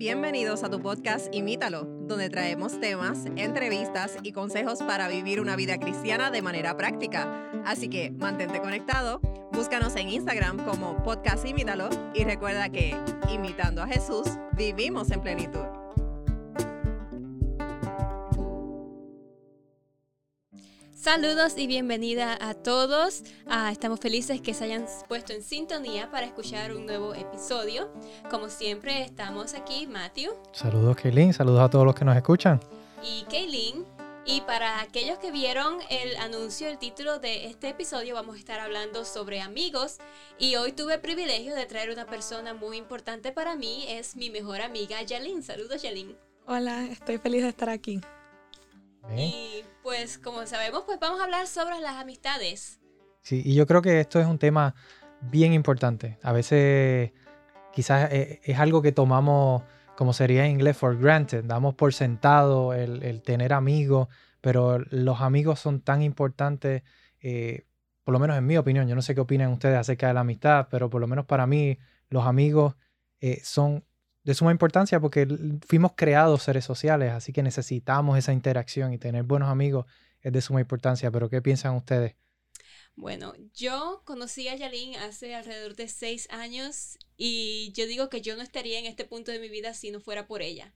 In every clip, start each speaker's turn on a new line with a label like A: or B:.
A: Bienvenidos a tu podcast Imítalo, donde traemos temas, entrevistas y consejos para vivir una vida cristiana de manera práctica. Así que mantente conectado, búscanos en Instagram como podcast Imítalo y recuerda que, imitando a Jesús, vivimos en plenitud.
B: Saludos y bienvenida a todos. Ah, estamos felices que se hayan puesto en sintonía para escuchar un nuevo episodio. Como siempre, estamos aquí, Matthew.
C: Saludos, Kaylin. Saludos a todos los que nos escuchan.
B: Y Kaylin. Y para aquellos que vieron el anuncio, el título de este episodio, vamos a estar hablando sobre amigos. Y hoy tuve el privilegio de traer una persona muy importante para mí. Es mi mejor amiga, Yalin. Saludos, Yalin.
D: Hola, estoy feliz de estar aquí.
B: Y pues como sabemos, pues vamos a hablar sobre las amistades.
C: Sí, y yo creo que esto es un tema bien importante. A veces quizás e, es, algo que tomamos, como sería en inglés, for granted. Damos por sentado el, tener amigos, pero los amigos son tan importantes, eh, por lo menos en mi opinión. Yo no sé qué opinan ustedes acerca de la amistad, pero por lo menos para mí los amigos eh, son de suma importancia porque fuimos creados seres sociales, así que necesitamos esa interacción y tener buenos amigos es de suma importancia. Pero ¿qué piensan ustedes?
B: Bueno, yo conocí a Yalin hace alrededor de seis años y yo digo que yo no estaría en este punto de mi vida si no fuera por ella.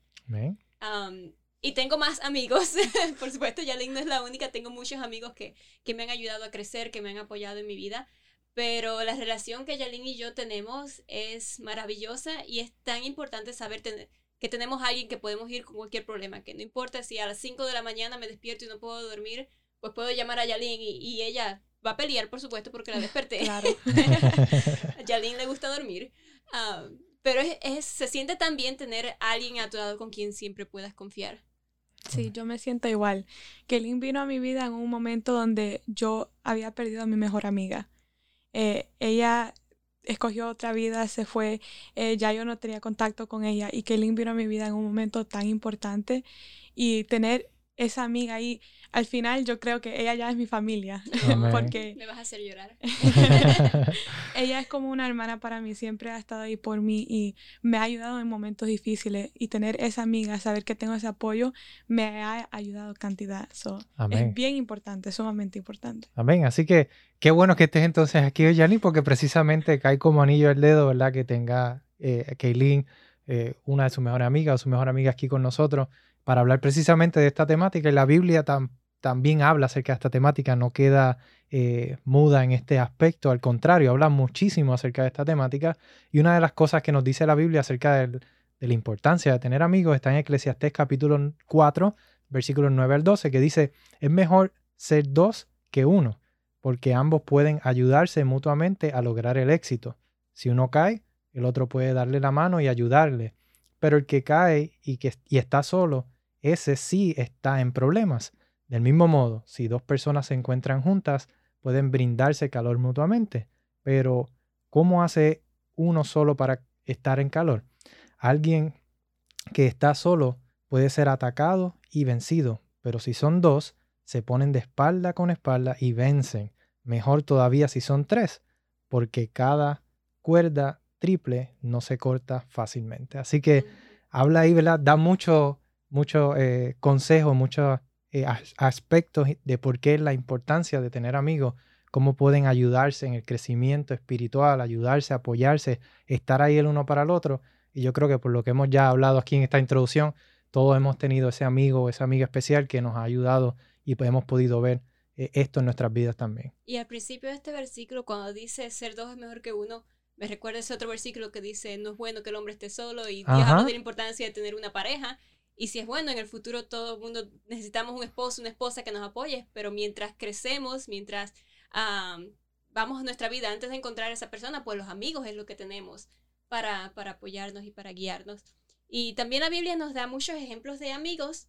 B: y tengo más amigos, por supuesto, Yalin no es la única, tengo muchos amigos que, que me han ayudado a crecer, que me han apoyado en mi vida. Pero la relación que Yalin y yo tenemos es maravillosa y es tan importante saber que tenemos a alguien que podemos ir con cualquier problema, que no importa si a las 5 de la mañana me despierto y no puedo dormir, pues puedo llamar a Yalin y, ella va a pelear, por supuesto, porque la desperté. Claro. a Yalin le gusta dormir. Ah, pero es, se siente tan bien tener a alguien a tu lado con quien siempre puedas confiar.
D: Sí, yo me siento igual. Que vino a mi vida en un momento donde yo había perdido a mi mejor amiga. Eh, ella escogió otra vida, se fue, eh, ya yo no tenía contacto con ella y que vino a mi vida en un momento tan importante y tener esa amiga ahí, al final yo creo que ella ya es mi familia, porque...
B: Me vas a hacer llorar.
D: ella es como una hermana para mí, siempre ha estado ahí por mí y me ha ayudado en momentos difíciles y tener esa amiga, saber que tengo ese apoyo, me ha ayudado cantidad. es bien importante, sumamente importante.
C: Amén, así que qué bueno que estés entonces aquí hoy, Yanni, porque precisamente cae como anillo el dedo, ¿verdad? Que tenga eh, Kaylin, eh, una de sus mejores amigas o su mejor amiga aquí con nosotros para hablar precisamente de esta temática. Y la Biblia también habla acerca de esta temática, no queda eh, muda en este aspecto, al contrario, habla muchísimo acerca de esta temática. Y una de las cosas que nos dice la Biblia acerca de la importancia de tener amigos está en Eclesiastés capítulo 4, versículos 9 al 12, que dice, es mejor ser dos que uno, porque ambos pueden ayudarse mutuamente a lograr el éxito. Si uno cae, el otro puede darle la mano y ayudarle. Pero el que cae y, que, y está solo, ese sí está en problemas. Del mismo modo, si dos personas se encuentran juntas, pueden brindarse calor mutuamente. Pero, ¿cómo hace uno solo para estar en calor? Alguien que está solo puede ser atacado y vencido, pero si son dos, se ponen de espalda con espalda y vencen. Mejor todavía si son tres, porque cada cuerda triple no se corta fácilmente. Así que habla ahí, ¿verdad? Da mucho muchos eh, consejos, muchos eh, aspectos de por qué la importancia de tener amigos, cómo pueden ayudarse en el crecimiento espiritual, ayudarse, apoyarse, estar ahí el uno para el otro. Y yo creo que por lo que hemos ya hablado aquí en esta introducción, todos hemos tenido ese amigo o esa amiga especial que nos ha ayudado y pues hemos podido ver eh, esto en nuestras vidas también.
B: Y al principio de este versículo, cuando dice ser dos es mejor que uno, me recuerda ese otro versículo que dice no es bueno que el hombre esté solo y Dios habla de la importancia de tener una pareja y si es bueno, en el futuro todo el mundo necesitamos un esposo, una esposa que nos apoye, pero mientras crecemos, mientras vamos a nuestra vida antes de encontrar a esa persona, pues los amigos es lo que tenemos para, para apoyarnos y para guiarnos. Y también la Biblia nos da muchos ejemplos de amigos.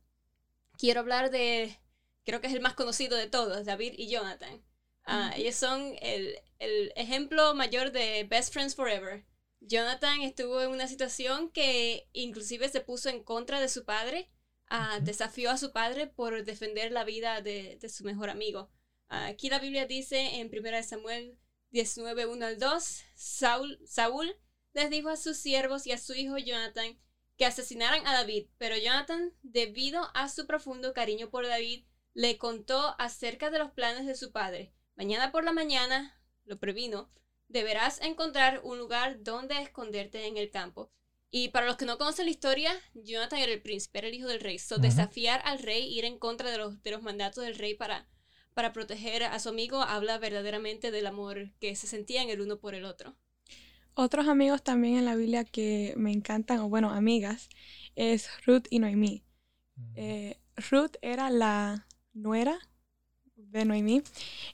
B: Quiero hablar de, creo que es el más conocido de todos, David y Jonathan. Ah, ellos son el, el ejemplo mayor de Best Friends Forever. Jonathan estuvo en una situación que inclusive se puso en contra de su padre, ah, desafió a su padre por defender la vida de, su mejor amigo. aquí la Biblia dice en 1 Samuel 19, 1 al 2, Saúl, Saúl les dijo a sus siervos y a su hijo Jonathan, que asesinaran a David, pero Jonathan, debido a su profundo cariño por David, le contó acerca de los planes de su padre. Mañana por la mañana, lo previno, deberás encontrar un lugar donde esconderte en el campo. Y para los que no conocen la historia, Jonathan era el príncipe, era el hijo del rey. So, desafiar al rey, ir en contra de los, de los mandatos del rey para, para proteger a su amigo, habla verdaderamente del amor que se sentían el uno por el otro.
D: Otros amigos también en la Biblia que me encantan, o bueno, amigas, es Ruth y Noemí. Eh, Ruth era la nuera de Noemí.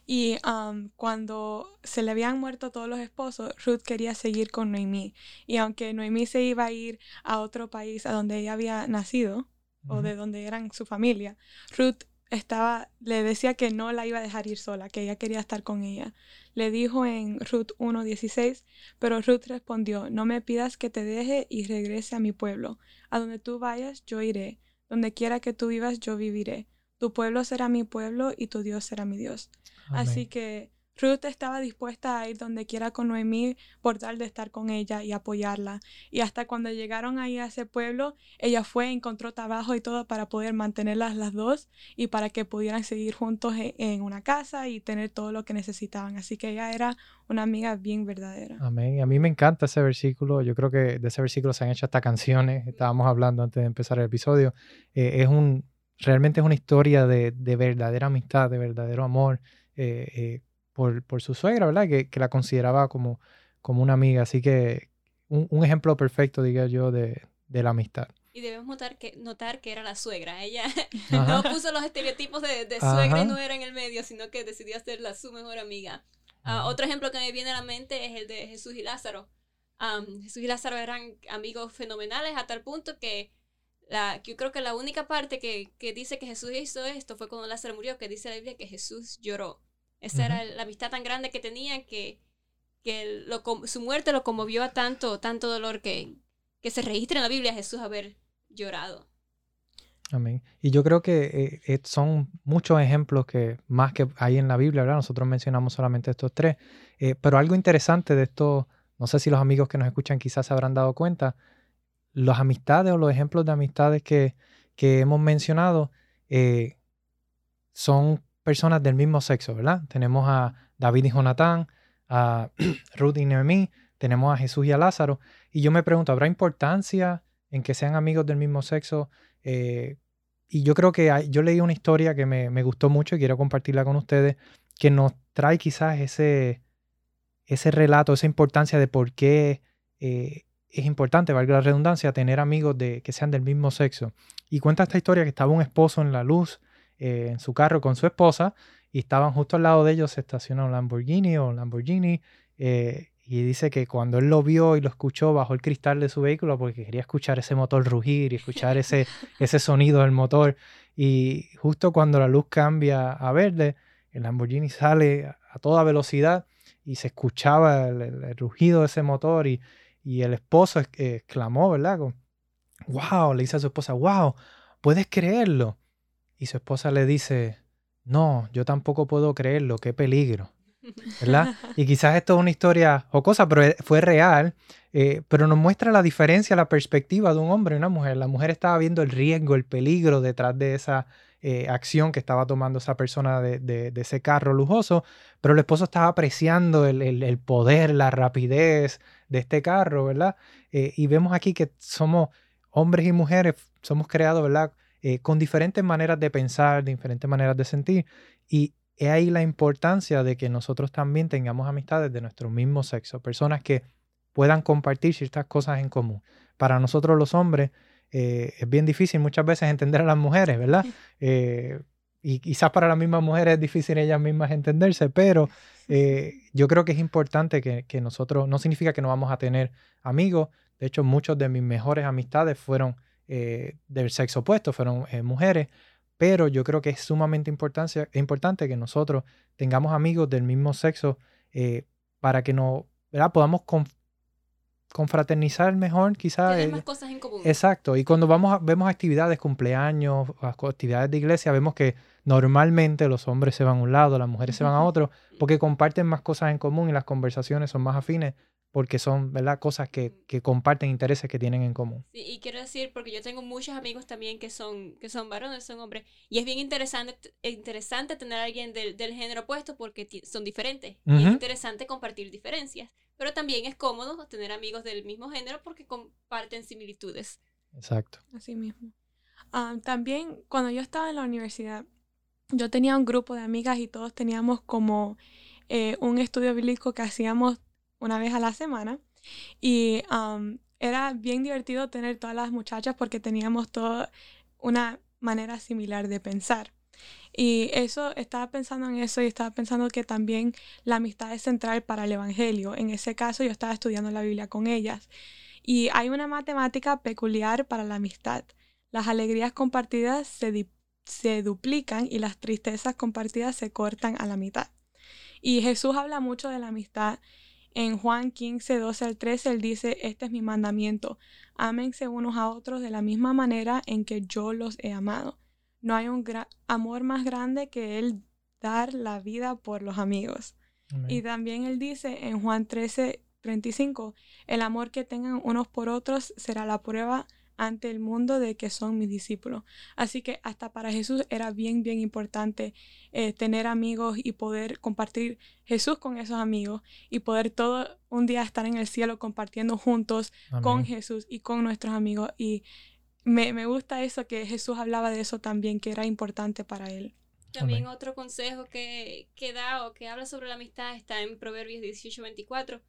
D: Y um, cuando se le habían muerto todos los esposos, Ruth quería seguir con Noemí. Y aunque Noemí se iba a ir a otro país a donde ella había nacido, o de donde eran su familia, Ruth estaba, le decía que no la iba a dejar ir sola, que ella quería estar con ella. Le dijo en Ruth 1.16, pero Ruth respondió, no me pidas que te deje y regrese a mi pueblo. A donde tú vayas, yo iré. Donde quiera que tú vivas, yo viviré. Tu pueblo será mi pueblo y tu Dios será mi Dios. Así que Ruth estaba dispuesta a ir donde quiera con Noemí por tal de estar con ella y apoyarla. Y hasta cuando llegaron ahí a ese pueblo, ella fue, encontró trabajo y todo para poder mantenerlas las dos y para que pudieran seguir juntos e, en una casa y tener todo lo que necesitaban. Así que ella era una amiga bien verdadera.
C: Amén. A mí me encanta ese versículo. Yo creo que de ese versículo se han hecho hasta canciones. Estábamos hablando antes de empezar el episodio. Eh, es un realmente es una historia de, verdadera amistad, de verdadero amor eh, eh, por, su suegra, ¿verdad? Que, la consideraba como, como una amiga. Así que un, ejemplo perfecto, diga yo, de, la amistad.
B: Y debemos notar que, notar que era la suegra. Ella no puso los estereotipos de, suegra y no era en el medio, sino que decidió hacerla su mejor amiga. Ah, otro ejemplo que me viene a la mente es el de Jesús y Lázaro. Jesús y Lázaro eran amigos fenomenales a tal punto que yo creo que la única parte que, dice que Jesús hizo esto fue cuando Lázaro murió, que dice la Biblia que Jesús lloró. Esa era la amistad tan grande que tenían que, que su muerte lo conmovió a tanto, tanto dolor que, que se registra en la Biblia Jesús haber llorado.
C: Amén. Y yo creo que eh, eh, son muchos ejemplos que más que hay en la Biblia, ¿verdad? Nosotros mencionamos solamente estos tres. Eh, pero algo interesante de esto, no sé si los amigos que nos escuchan quizás se habrán dado cuenta, las amistades o los ejemplos de amistades que, hemos mencionado eh, son personas del mismo sexo, ¿verdad? Tenemos a David y Jonatán, a Ruth y Noemí, tenemos a Jesús y a Lázaro. Y yo me pregunto, ¿habrá importancia en que sean amigos del mismo sexo? Eh, y yo creo que yo leí una historia que me, gustó mucho y quiero compartirla con ustedes, que nos trae quizás ese, ese relato, esa importancia de por qué eh, es importante, valga la redundancia, tener amigos de, que sean del mismo sexo. Y cuenta esta historia que estaba un esposo en la luz eh, en su carro con su esposa y estaban justo al lado de ellos, se estacionó un Lamborghini o Lamborghini. Eh, y dice que cuando él lo vio y lo escuchó bajo el cristal de su vehículo, porque quería escuchar ese motor rugir y escuchar ese, ese sonido del motor. Y justo cuando la luz cambia a verde, el Lamborghini sale a toda velocidad y se escuchaba el rugido de ese motor y, y el esposo exclamó, ¿verdad? wow, le dice a su esposa, wow, ¿puedes creerlo? Y su esposa le dice, no, yo tampoco puedo creerlo, qué peligro. ¿verdad? Y quizás esto es una historia o cosa, pero e, fue real, eh, pero nos muestra la diferencia, la perspectiva de un hombre y una mujer. La mujer estaba viendo el riesgo, el peligro detrás de esa eh, acción que estaba tomando esa persona de, ese carro lujoso, pero el esposo estaba apreciando el, poder, la rapidez de este carro, ¿verdad? Eh, y vemos aquí que somos hombres y mujeres, somos creados, ¿verdad? Eh, con diferentes maneras de pensar, diferentes maneras de sentir. Y es ahí la importancia de que nosotros también tengamos amistades de nuestro mismo sexo, personas que puedan compartir ciertas cosas en común. Para nosotros los hombres, eh, es bien difícil muchas veces entender a las mujeres, ¿verdad? Eh, y quizás para las mismas mujeres es difícil ellas mismas entenderse, pero eh, yo creo que es importante que, nosotros, no significa que no vamos a tener amigos, de hecho muchos de mis mejores amistades fueron del sexo opuesto, fueron mujeres, pero yo creo que es sumamente importante que nosotros tengamos amigos del mismo sexo para que no, ¿verdad? podamos confraternizar mejor, quizás.
B: Tener más cosas en común.
C: Exacto. Y cuando vamos vemos actividades, cumpleaños, actividades de iglesia, vemos que normalmente los hombres se van a un lado, las mujeres se van a otro, porque comparten más cosas en común y las conversaciones son más afines porque son, ¿verdad? Cosas que, que, comparten intereses que tienen en común.
B: Sí, y quiero decir, porque yo tengo muchos amigos también que son, que son varones, son hombres, y es bien interesante, interesante tener a alguien del, del género opuesto porque son diferentes. y es interesante compartir diferencias, pero también es cómodo tener amigos del mismo género porque comparten similitudes.
C: Exacto.
D: Así mismo. Ah, también cuando yo estaba en la universidad, yo tenía un grupo de amigas y todos teníamos como eh, un estudio bíblico que hacíamos una vez a la semana. Y era bien divertido tener todas las muchachas porque teníamos toda una manera similar de pensar. Y eso, estaba pensando en eso y estaba pensando que también la amistad es central para el Evangelio. En ese caso yo estaba estudiando la Biblia con ellas. Y hay una matemática peculiar para la amistad. Las alegrías compartidas se, se duplican y las tristezas compartidas se cortan a la mitad. Y Jesús habla mucho de la amistad en Juan 15, 12 al 13, él dice, este es mi mandamiento, ámense unos a otros de la misma manera en que yo los he amado. No hay un amor más grande que el dar la vida por los amigos. Y también él dice en Juan 13, 35, el amor que tengan unos por otros será la prueba ante el mundo de que son mis discípulos. Así que hasta para Jesús era bien, bien importante eh, tener amigos y poder compartir Jesús con esos amigos y poder todo un día estar en el cielo compartiendo juntos con Jesús y con nuestros amigos. Y me, me, gusta eso que Jesús hablaba de eso también, que era importante para él.
B: También otro consejo que, que da o que habla sobre la amistad está en Proverbios 18, 24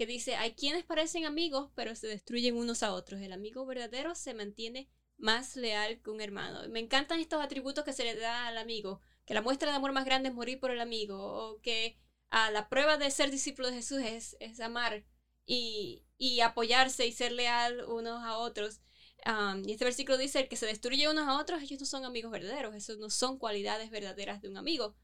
B: que dice, hay quienes parecen amigos, pero se destruyen unos a otros. El amigo verdadero se mantiene más leal que un hermano. Me encantan estos atributos que se le da al amigo, que la muestra de amor más grande es morir por el amigo, o que a la prueba de ser discípulo de Jesús es, es amar y, y, apoyarse y ser leal unos a otros. y este versículo dice, el que se destruye unos a otros, ellos no son amigos verdaderos, esos no son cualidades verdaderas de un amigo.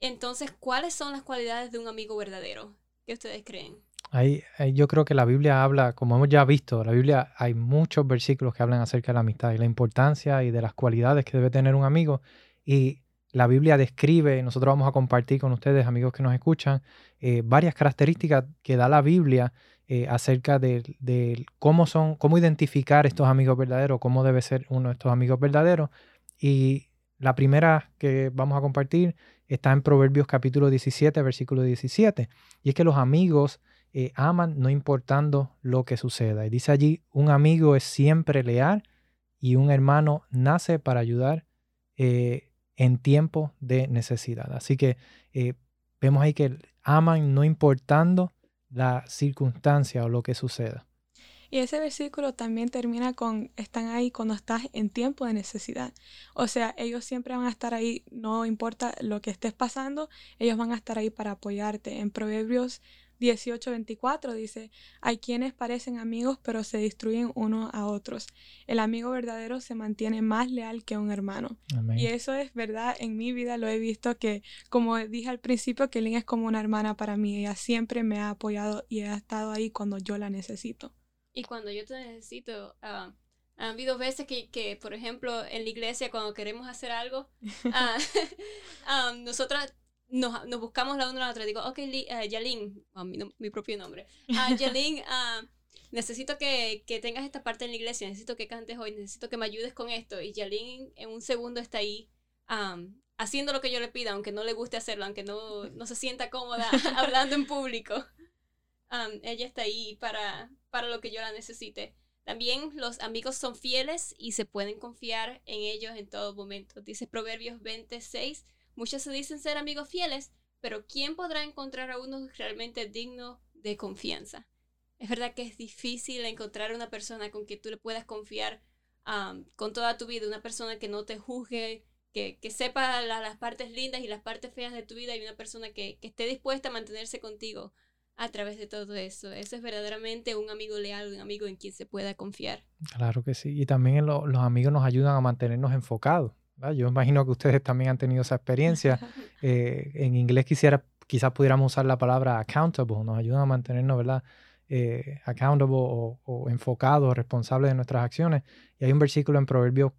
B: entonces, ¿cuáles son las cualidades de un amigo verdadero? ¿Qué ustedes creen?
C: Ahí, yo creo que la Biblia habla, como hemos ya visto, la Biblia hay muchos versículos que hablan acerca de la amistad y la importancia y de las cualidades que debe tener un amigo. Y la Biblia describe, nosotros vamos a compartir con ustedes, amigos que nos escuchan, eh, varias características que da la Biblia eh, acerca de, cómo son, cómo identificar estos amigos verdaderos, cómo debe ser uno de estos amigos verdaderos. Y la primera que vamos a compartir está en Proverbios capítulo 17, versículo 17. Y es que los amigos eh, aman no importando lo que suceda. Y dice allí, un amigo es siempre leal y un hermano nace para ayudar eh, en tiempo de necesidad. Así que eh, vemos ahí que aman no importando la circunstancia o lo que suceda.
D: Y ese versículo también termina con, están ahí cuando estás en tiempo de necesidad. O sea, ellos siempre van a estar ahí, no importa lo que estés pasando, ellos van a estar ahí para apoyarte. En Proverbios 18:24 dice, hay quienes parecen amigos pero se destruyen unos a otros. El amigo verdadero se mantiene más leal que un hermano. Y eso es verdad, en mi vida lo he visto que, como dije al principio, que Lynn es como una hermana para mí. Ella siempre me ha apoyado y ha estado ahí cuando yo la necesito.
B: Y cuando yo te necesito, uh, ha habido veces que, que, por ejemplo, en la iglesia, cuando queremos hacer algo, uh, nosotras nos, nos, buscamos la una a la otra. Digo, ok, uh, Yalin, mi, mi, propio nombre. Uh, Yalin, necesito que, que, tengas esta parte en la iglesia, necesito que cantes hoy, necesito que me ayudes con esto. Y Yalin en un segundo está ahí haciendo lo que yo le pida, aunque no le guste hacerlo, aunque no, no se sienta cómoda hablando en público. Ella está ahí para, para lo que yo la necesite. También los amigos son fieles y se pueden confiar en ellos en todo momento. Dice Proverbios 26, muchos se dicen ser amigos fieles, pero ¿quién podrá encontrar a uno realmente digno de confianza? Es verdad que es difícil encontrar una persona con quien tú le puedas confiar con toda tu vida, una persona que no te juzgue, que, que sepa las partes lindas y las partes feas de tu vida y una persona que, que esté dispuesta a mantenerse contigo a través de todo eso. Eso es verdaderamente un amigo leal, un amigo en quien se pueda confiar.
C: Claro que sí. Y también los amigos nos ayudan a mantenernos enfocados. Yo imagino que ustedes también han tenido esa experiencia. Eh, en inglés quisiera, quizás pudiéramos usar la palabra accountable. Nos ayudan a mantenernos, ¿verdad? Eh, accountable o, o enfocados, responsables de nuestras acciones. Y hay un versículo en Proverbios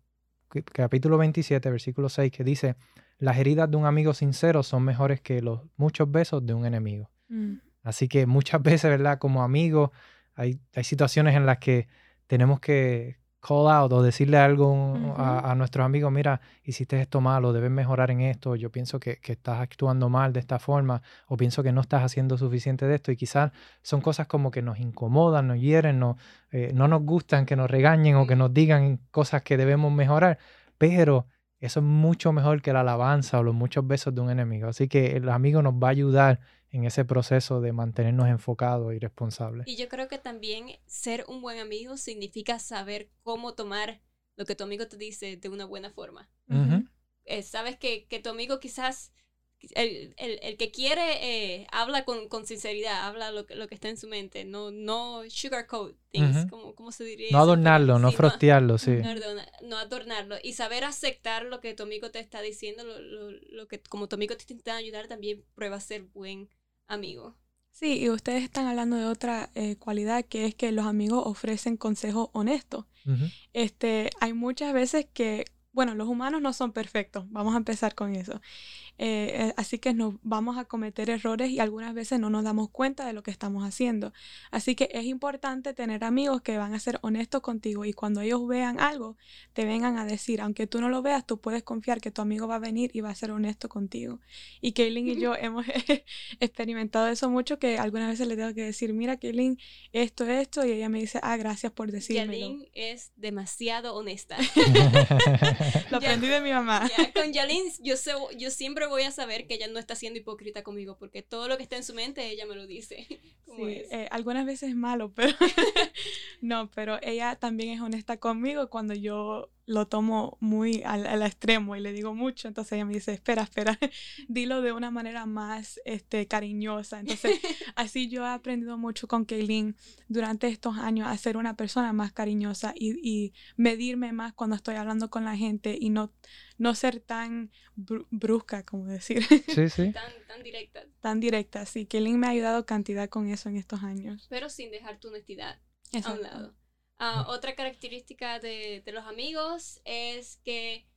C: capítulo 27, versículo 6, que dice, las heridas de un amigo sincero son mejores que los muchos besos de un enemigo. Mm. Así que muchas veces, ¿verdad? Como amigos, hay, hay situaciones en las que tenemos que call out o decirle algo a, nuestros amigos, mira, hiciste esto malo, debes mejorar en esto, yo pienso que, estás actuando mal de esta forma, o pienso que no estás haciendo suficiente de esto, y quizás son cosas como que nos incomodan, nos hieren, no, eh, no nos gustan que nos regañen o que nos digan cosas que debemos mejorar, pero eso es mucho mejor que la alabanza o los muchos besos de un enemigo. Así que el amigo nos va a ayudar en ese proceso de mantenernos enfocados y responsables.
B: Y yo creo que también ser un buen amigo significa saber cómo tomar lo que tu amigo te dice de una buena forma. Eh, sabes que, que, tu amigo quizás el, el, el, que quiere eh, habla con, con, sinceridad, habla lo que, lo que está en su mente, no, no sugarcoat things, como, se diría.
C: No adornarlo, no frostearlo, sí.
B: No, adornarlo y saber aceptar lo que tu amigo te está diciendo, lo, lo, lo que como tu amigo te intenta ayudar, también prueba a ser buen amigo.
D: Sí, y ustedes están hablando de otra eh, cualidad que es que los amigos ofrecen consejos honestos. este, hay muchas veces que bueno, los humanos no son perfectos, vamos a empezar con eso. Eh, eh, así que nos vamos a cometer errores y algunas veces no nos damos cuenta de lo que estamos haciendo. Así que es importante tener amigos que van a ser honestos contigo y cuando ellos vean algo, te vengan a decir, aunque tú no lo veas, tú puedes confiar que tu amigo va a venir y va a ser honesto contigo. Y Kaylin y yo hemos experimentado eso mucho, que algunas veces le tengo que decir, mira Kaylin, esto, esto, y ella me dice, ah, gracias por decirme.
B: Kaylin es demasiado honesta.
D: Lo aprendí de mi mamá.
B: con Yalin, yo, sé, yo siempre voy a saber que ella no está siendo hipócrita conmigo, porque todo lo que está en su mente, ella me lo dice.
D: Sí, eh, algunas veces es malo, pero no, pero ella también es honesta conmigo cuando yo lo tomo muy al, extremo y le digo mucho, entonces ella me dice, espera, espera, dilo de una manera más este, cariñosa. Entonces, así yo he aprendido mucho con Kaylin durante estos años a ser una persona más cariñosa y, y medirme más cuando estoy hablando con la gente y no, no ser tan brusca, como decir.
C: Sí, sí.
B: Tan, tan directa.
D: Tan directa, sí. Kaylin me ha ayudado cantidad con eso en estos años.
B: Pero sin dejar tu honestidad a un lado. Ah, otra característica de, los amigos es que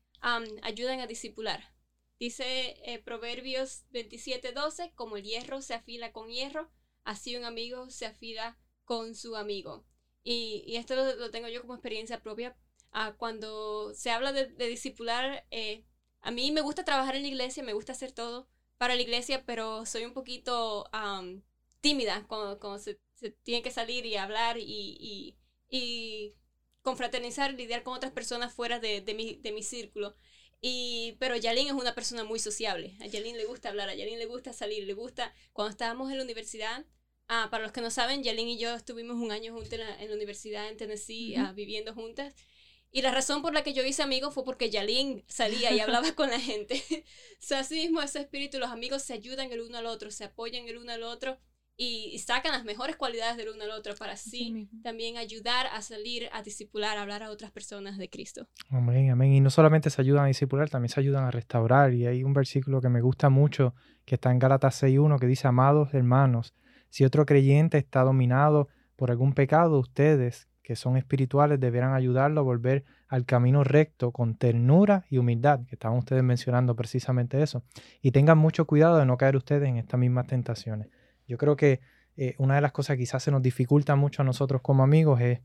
B: ayudan a discipular. Dice eh, Proverbios 27:12, como el hierro se afila con hierro, así un amigo se afila con su amigo. Y, esto lo, tengo yo como experiencia propia. Ah, cuando se habla de, de discipular, eh, a mí me gusta trabajar en la iglesia, me gusta hacer todo para la iglesia, pero soy un poquito tímida cuando, se, tiene que salir y hablar y y confraternizar, lidiar con otras personas fuera de, de, mi, de mi círculo. Y, pero Yalin es una persona muy sociable. A Yalin le gusta hablar, a Yalin le gusta salir, le gusta. Cuando estábamos en la universidad, ah, para los que no saben, Yalin y yo estuvimos un año juntos en la, universidad en Tennessee, ah, viviendo juntas. Y la razón por la que yo hice amigos fue porque Yalin salía y hablaba con la gente. o sea, así mismo ese espíritu, los amigos se ayudan el uno al otro, se apoyan el uno al otro y, sacan las mejores cualidades del uno al otro para así también ayudar a salir, a discipular, a hablar a otras personas de Cristo.
C: Amén, amén. Y no solamente se ayudan a discipular, también se ayudan a restaurar. Y hay un versículo que me gusta mucho, que está en Gálatas 6.1, que dice, amados hermanos, si otro creyente está dominado por algún pecado, ustedes, que son espirituales, deberán ayudarlo a volver al camino recto con ternura y humildad, que estaban ustedes mencionando precisamente eso. Y tengan mucho cuidado de no caer ustedes en estas mismas tentaciones. Yo creo que eh, una de las cosas que quizás se nos dificulta mucho a nosotros como amigos es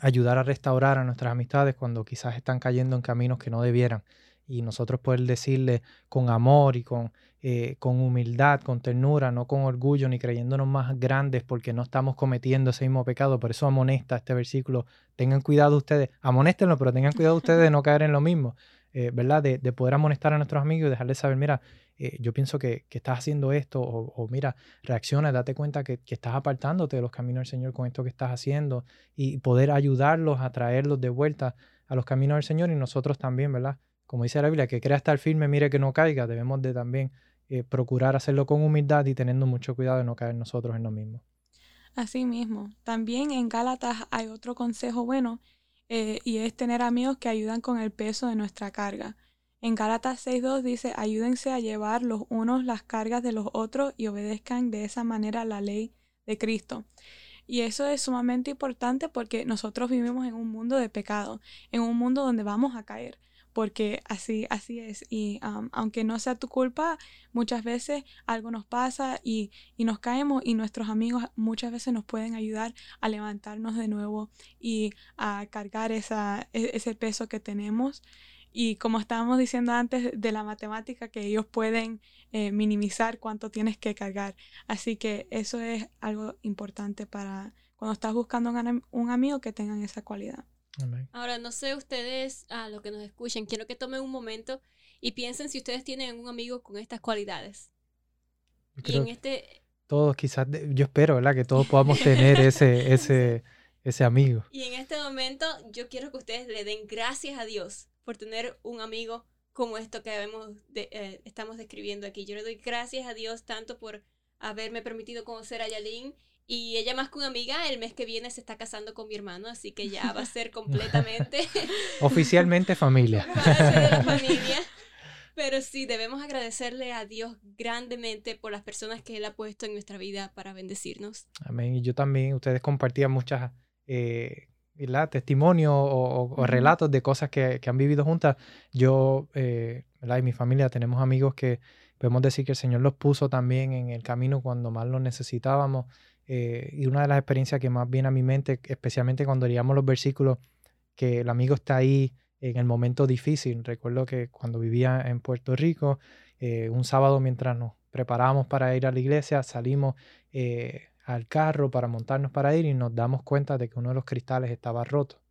C: ayudar a restaurar a nuestras amistades cuando quizás están cayendo en caminos que no debieran. Y nosotros poder decirle con amor y con, eh, con humildad, con ternura, no con orgullo ni creyéndonos más grandes porque no estamos cometiendo ese mismo pecado. Por eso amonesta este versículo. Tengan cuidado ustedes, amonéstenlo, pero tengan cuidado ustedes de no caer en lo mismo, eh, ¿verdad? De, de, poder amonestar a nuestros amigos y dejarles saber, mira, eh, yo pienso que, estás haciendo esto, o, mira, reacciona, date cuenta que, estás apartándote de los caminos del Señor con esto que estás haciendo y poder ayudarlos a traerlos de vuelta a los caminos del Señor y nosotros también, ¿verdad? Como dice la Biblia, que crea estar firme, mire que no caiga, debemos de también eh, procurar hacerlo con humildad y teniendo mucho cuidado de no caer nosotros en lo mismo.
D: Así mismo. También en Gálatas hay otro consejo bueno eh, y es tener amigos que ayudan con el peso de nuestra carga. En Gálatas 6.2 dice, ayúdense a llevar los unos las cargas de los otros y obedezcan de esa manera la ley de Cristo. Y eso es sumamente importante porque nosotros vivimos en un mundo de pecado, en un mundo donde vamos a caer. porque así, así es. Y aunque no sea tu culpa, muchas veces algo nos pasa y, y, nos caemos y nuestros amigos muchas veces nos pueden ayudar a levantarnos de nuevo y a cargar esa, e, ese peso que tenemos. Y como estábamos diciendo antes de la matemática, que ellos pueden eh, minimizar cuánto tienes que cargar. Así que eso es algo importante para cuando estás buscando un, un amigo que tengan esa cualidad.
B: Ahora, no sé ustedes, a lo que nos escuchen, quiero que tomen un momento y piensen si ustedes tienen un amigo con estas cualidades.
C: Y en este... Todos quizás, yo espero, ¿verdad? Que todos podamos tener ese, ese, ese amigo.
B: Y en este momento yo quiero que ustedes le den gracias a Dios por tener un amigo como esto que eh, estamos describiendo aquí. Yo le doy gracias a Dios tanto por haberme permitido conocer a Yalin y ella más que una amiga, el mes que viene se está casando con mi hermano, así que ya va a ser completamente...
C: Oficialmente familia.
B: familia. Pero sí, debemos agradecerle a Dios grandemente por las personas que Él ha puesto en nuestra vida para bendecirnos.
C: Amén. Y yo también, ustedes compartían muchas eh, testimonios o, relatos de cosas que, han vivido juntas. Yo eh, y mi familia tenemos amigos que podemos decir que el Señor los puso también en el camino cuando más los necesitábamos. Eh, y una de las experiencias que más viene a mi mente, especialmente cuando leíamos los versículos, que el amigo está ahí en el momento difícil. Recuerdo que cuando vivía en Puerto Rico, eh, un sábado mientras nos preparábamos para ir a la iglesia, salimos eh, al carro para montarnos para ir y nos damos cuenta de que uno de los cristales estaba roto.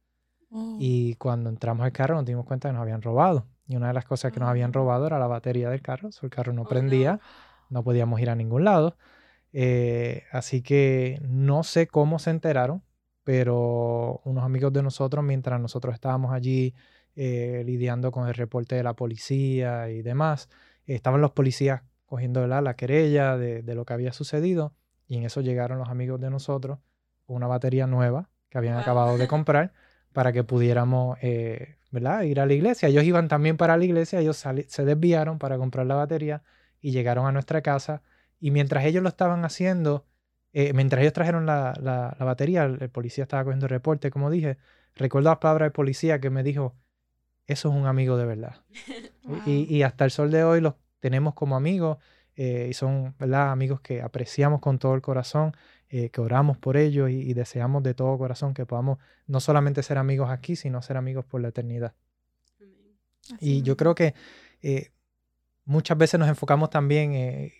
C: Oh. Y cuando entramos al carro nos dimos cuenta que nos habían robado. Y una de las cosas que nos habían ah. robado era la batería del carro. el carro no oh, prendía, no. podíamos ir a ningún lado. Eh, así que no sé cómo se enteraron, pero unos amigos de nosotros, mientras nosotros estábamos allí eh, lidiando con el reporte de la policía y demás, estaban los policías cogiendo la, la querella de, de, lo que había sucedido y en eso llegaron los amigos de nosotros una batería nueva que habían acabado de comprar para que pudiéramos eh, ¿verdad? ir a la iglesia. Ellos iban también para la iglesia, ellos se desviaron para comprar la batería y llegaron a nuestra casa. Y mientras ellos lo estaban haciendo, eh, mientras ellos trajeron la, la, batería, el, policía estaba cogiendo el reporte, como dije, recuerdo las palabras del policía que me dijo, eso es un amigo de verdad. y, y, hasta el sol de hoy los tenemos como amigos eh, y son ¿verdad? amigos que apreciamos con todo el corazón, eh, que oramos por ellos y, deseamos de todo corazón que podamos no solamente ser amigos aquí, sino ser amigos por la eternidad. Y yo creo que eh, muchas veces nos enfocamos también,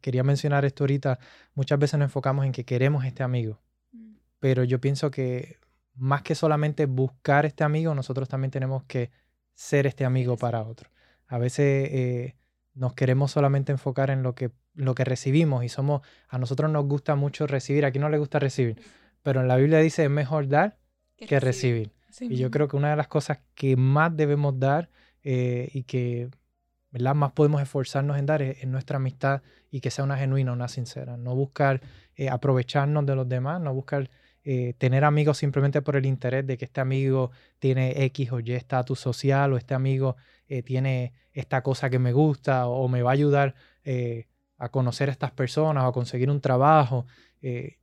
C: quería mencionar esto ahorita, muchas veces nos enfocamos en que queremos este amigo, mm. pero yo pienso que más que solamente buscar este amigo, nosotros también tenemos que ser este amigo para otro. A veces nos queremos solamente enfocar en lo que, lo que recibimos y somos, a nosotros nos gusta mucho recibir, aquí no le gusta recibir, pero en la Biblia dice es mejor dar que, recibir. y yo creo que una de las cosas que más debemos dar eh, y que ¿verdad? más podemos esforzarnos en dar es, nuestra amistad y que sea una genuina, una sincera. No buscar eh, aprovecharnos de los demás, no buscar eh, tener amigos simplemente por el interés de que este amigo tiene X o Y estatus social o este amigo eh, tiene esta cosa que me gusta o, me va a ayudar eh, a conocer a estas personas o a conseguir un trabajo.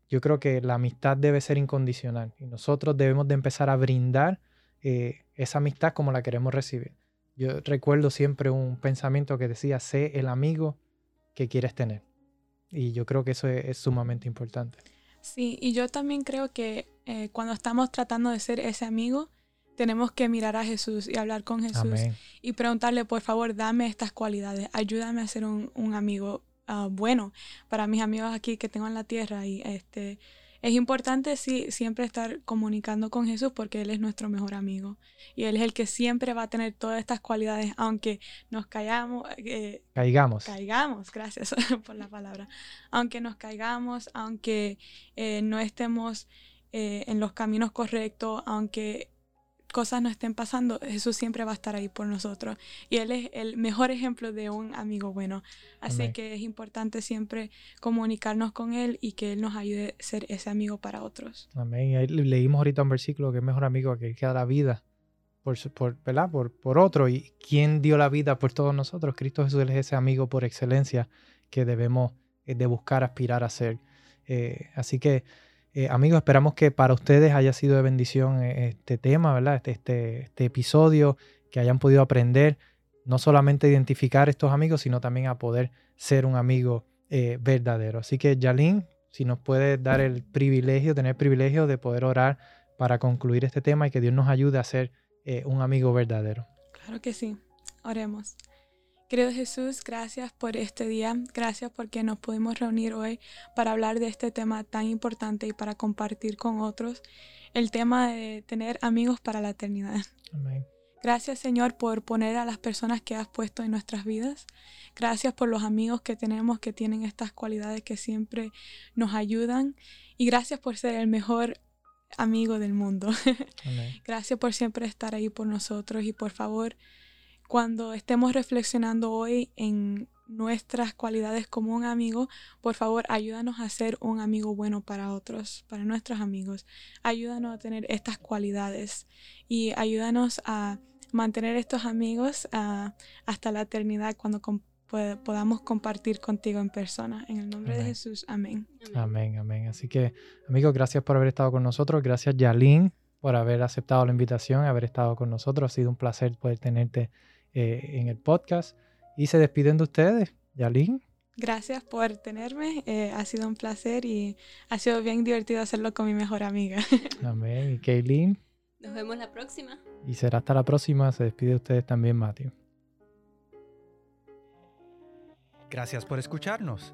C: Yo creo que la amistad debe ser incondicional y nosotros debemos de empezar a brindar esa amistad como la queremos recibir. Yo recuerdo siempre un pensamiento que decía, sé el amigo que quieres tener. Y yo creo que eso es, sumamente importante.
D: Sí, y yo también creo que cuando estamos tratando de ser ese amigo, tenemos que mirar a Jesús y hablar con Jesús y preguntarle, por favor, dame estas cualidades, ayúdame a ser un, amigo ah, bueno para mis amigos aquí que tengo en la tierra. Y este es importante sí, siempre estar comunicando con Jesús porque Él es nuestro mejor amigo. Y Él es el que siempre va a tener todas estas cualidades, aunque nos caigamos.
C: Eh, caigamos.
D: Caigamos, gracias por la palabra. Aunque nos caigamos, aunque eh, no estemos eh, en los caminos correctos, aunque cosas no estén pasando, Jesús siempre va a estar ahí por nosotros. Y Él es el mejor ejemplo de un amigo bueno. Así que es importante siempre comunicarnos con Él y que Él nos ayude a ser ese amigo para otros.
C: Amén. Ahí leímos ahorita un versículo que es mejor amigo que queda la vida por, por, por, por otro. ¿Y quién dio la vida por todos nosotros? Cristo Jesús es ese amigo por excelencia que debemos eh, de buscar, aspirar a ser. Eh, así que eh, amigos, esperamos que para ustedes haya sido de bendición eh, este tema, ¿verdad? Este, este, este episodio, que hayan podido aprender no solamente a identificar estos amigos, sino también a poder ser un amigo eh, verdadero. Así que, Yalín, si nos puede dar el privilegio, tener el privilegio de poder orar para concluir este tema y que Dios nos ayude a ser un amigo verdadero.
D: Claro que sí. Oremos. Querido Jesús, gracias por este día, gracias porque nos pudimos reunir hoy para hablar de este tema tan importante y para compartir con otros el tema de tener amigos para la eternidad. Amén. Gracias Señor por poner a las personas que has puesto en nuestras vidas. Gracias por los amigos que tenemos que tienen estas cualidades que siempre nos ayudan. Y gracias por ser el mejor amigo del mundo. gracias por siempre estar ahí por nosotros y por favor, cuando estemos reflexionando hoy en nuestras cualidades como un amigo, por favor ayúdanos a ser un amigo bueno para otros, para nuestros amigos. Ayúdanos a tener estas cualidades y ayúdanos a mantener estos amigos ah, hasta la eternidad cuando podamos compartir contigo en persona. En el nombre de Jesús, amén.
C: Amén, amén. Así que, amigos, gracias por haber estado con nosotros. Gracias, Yalín, por haber aceptado la invitación, haber estado con nosotros. Ha sido un placer poder tenerte eh, en el podcast. Y se despiden de ustedes, Yalín.
D: Gracias por tenerme, eh, ha sido un placer y ha sido bien divertido hacerlo con mi mejor amiga.
C: Amén. ¿Y Kaylin?
B: Nos vemos la próxima.
C: Y será hasta la próxima. Se despide de ustedes también, Matthew.
E: Gracias por escucharnos.